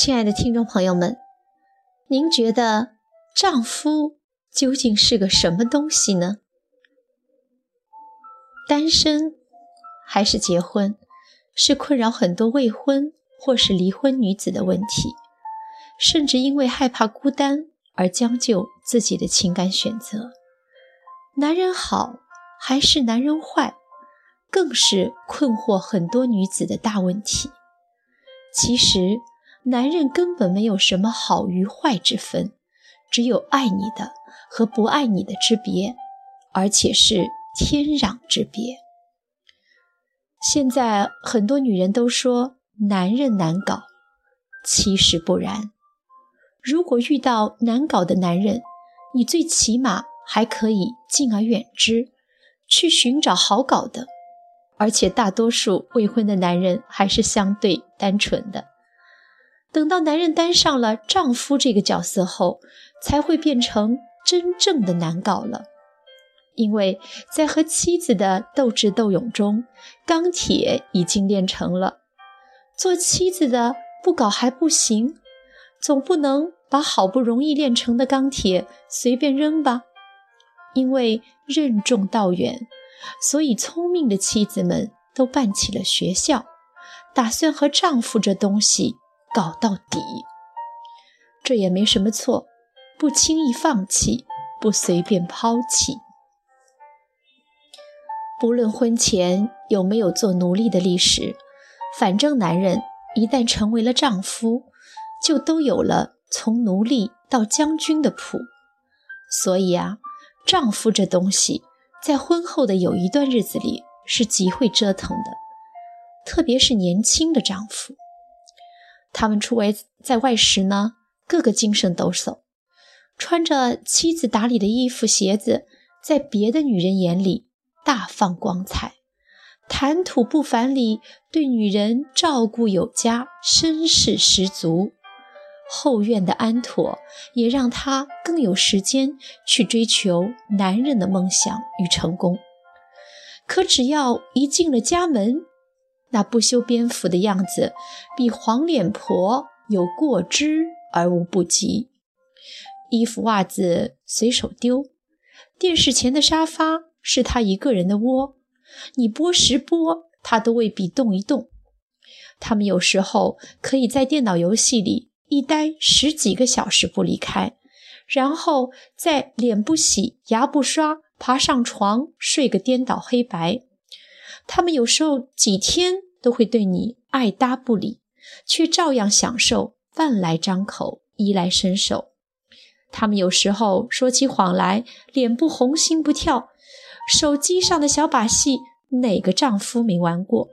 亲爱的听众朋友们，您觉得丈夫究竟是个什么东西呢？单身还是结婚，是困扰很多未婚或是离婚女子的问题，甚至因为害怕孤单而将就自己的情感选择。男人好还是男人坏，更是困惑很多女子的大问题。其实。男人根本没有什么好与坏之分，只有爱你的和不爱你的之别，而且是天壤之别。现在很多女人都说男人难搞，其实不然。如果遇到难搞的男人，你最起码还可以敬而远之，去寻找好搞的。而且大多数未婚的男人还是相对单纯的。等到男人担上了丈夫这个角色后，才会变成真正的难搞了。因为在和妻子的斗智斗勇中，钢铁已经炼成了。做妻子的不搞还不行，总不能把好不容易炼成的钢铁随便扔吧？因为任重道远，所以聪明的妻子们都办起了学校，打算和丈夫这东西。搞到底，这也没什么错。不轻易放弃，不随便抛弃。不论婚前有没有做奴隶的历史，反正男人一旦成为了丈夫，就都有了从奴隶到将军的谱。所以啊，丈夫这东西，在婚后的有一段日子里是极会折腾的，特别是年轻的丈夫。他们出外在外时呢，个个精神抖擞，穿着妻子打理的衣服鞋子，在别的女人眼里大放光彩，谈吐不凡里对女人照顾有加，绅士十足。后院的安妥也让他更有时间去追求男人的梦想与成功。可只要一进了家门，那不修边幅的样子，比黄脸婆有过之而无不及。衣服袜子随手丢，电视前的沙发是他一个人的窝，你拨时拨，他都未必动一动。他们有时候可以在电脑游戏里一待十几个小时不离开，然后再脸不洗、牙不刷，爬上床睡个颠倒黑白。他们有时候几天都会对你爱搭不理，却照样享受饭来张口、衣来伸手。他们有时候说起谎来，脸不红心不跳。手机上的小把戏，哪个丈夫没玩过？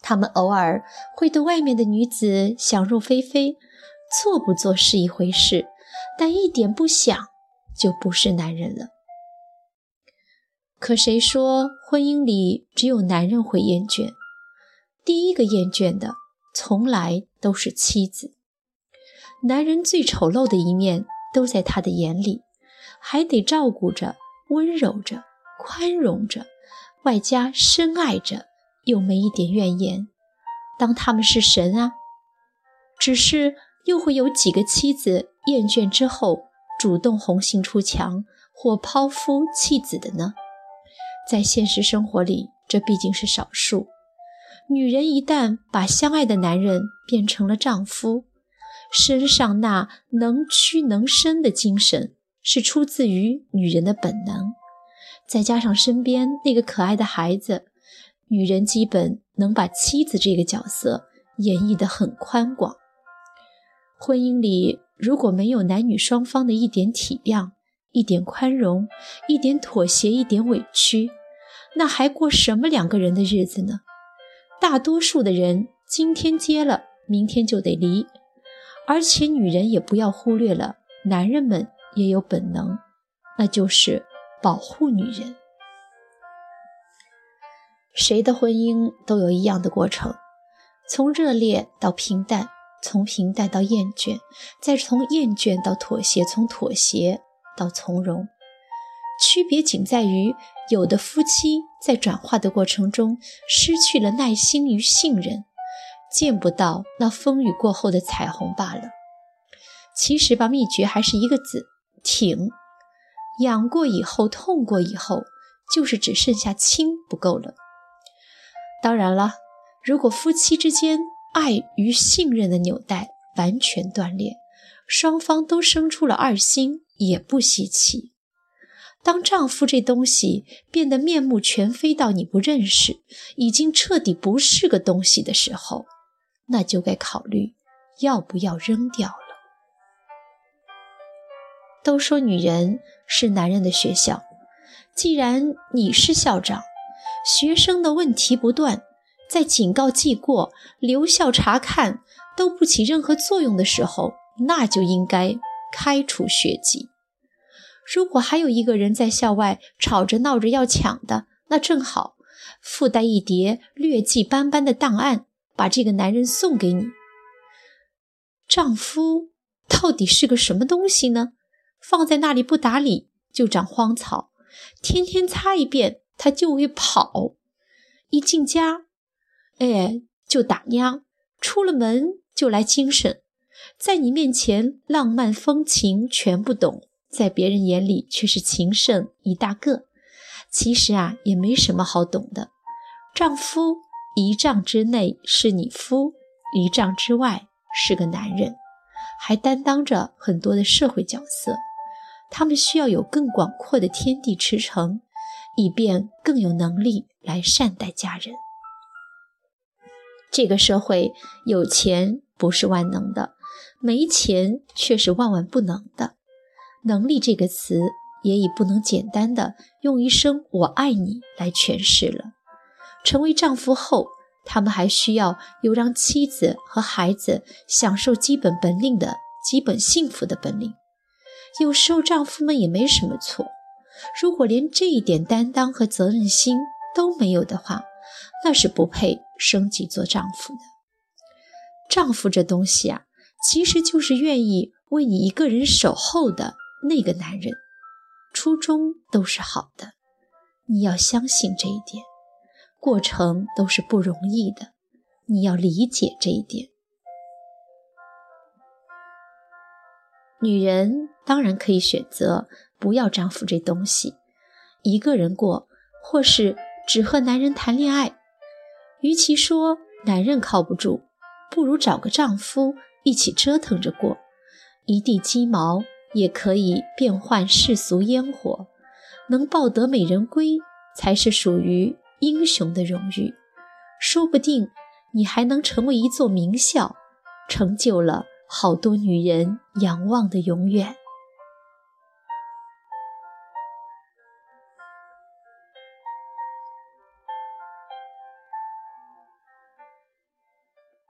他们偶尔会对外面的女子想入非非，做不做是一回事，但一点不想就不是男人了。可谁说婚姻里只有男人会厌倦？第一个厌倦的从来都是妻子。男人最丑陋的一面都在他的眼里，还得照顾着、温柔着、宽容着，外加深爱着，又没一点怨言，当他们是神啊！只是又会有几个妻子厌倦之后主动红杏出墙或抛夫弃子的呢？在现实生活里，这毕竟是少数。女人一旦把相爱的男人变成了丈夫，身上那能屈能伸的精神是出自于女人的本能，再加上身边那个可爱的孩子，女人基本能把妻子这个角色演绎得很宽广。婚姻里如果没有男女双方的一点体谅，一点宽容，一点妥协，一点委屈，那还过什么两个人的日子呢？大多数的人今天结了，明天就得离。而且女人也不要忽略了，男人们也有本能，那就是保护女人。谁的婚姻都有一样的过程，从热烈到平淡。从平淡到厌倦，再从厌倦到妥协，从妥协到从容，区别仅在于，有的夫妻在转化的过程中失去了耐心与信任，见不到那风雨过后的彩虹罢了。其实吧，秘诀还是一个字：挺。痒过以后，痛过以后，就是只剩下亲不够了。当然了，如果夫妻之间爱与信任的纽带完全断裂，双方都生出了二心，也不稀奇。当丈夫这东西变得面目全非到你不认识，已经彻底不是个东西的时候，那就该考虑要不要扔掉了。都说女人是男人的学校，既然你是校长，学生的问题不断，在警告、记过、留校察看都不起任何作用的时候，那就应该开除学籍。如果还有一个人在校外吵着闹着要抢的，那正好附带一叠劣迹斑斑的档案，把这个男人送给你。丈夫到底是个什么东西呢？放在那里不打理就长荒草，天天擦一遍他就会跑，一进家，哎就打烊，出了门就来精神，在你面前浪漫风情全不懂。在别人眼里却是情圣一大个，其实啊也没什么好懂的。丈夫一丈之内是你夫，一丈之外是个男人，还担当着很多的社会角色。他们需要有更广阔的天地驰骋，以便更有能力来善待家人。这个社会有钱不是万能的，没钱却是万万不能的。能力这个词也已不能简单的用一声“我爱你”来诠释了。成为丈夫后，他们还需要有让妻子和孩子享受基本本领的基本幸福的本领。有时候丈夫们也没什么错，如果连这一点担当和责任心都没有的话，那是不配升级做丈夫的。丈夫这东西啊，其实就是愿意为你一个人守候的。那个男人初衷都是好的，你要相信这一点。过程都是不容易的，你要理解这一点。女人当然可以选择不要丈夫这东西，一个人过，或是只和男人谈恋爱。与其说男人靠不住，不如找个丈夫一起折腾着过，一地鸡毛。也可以变换世俗烟火，能抱得美人归，才是属于英雄的荣誉。说不定你还能成为一座名校，成就了好多女人仰望的永远。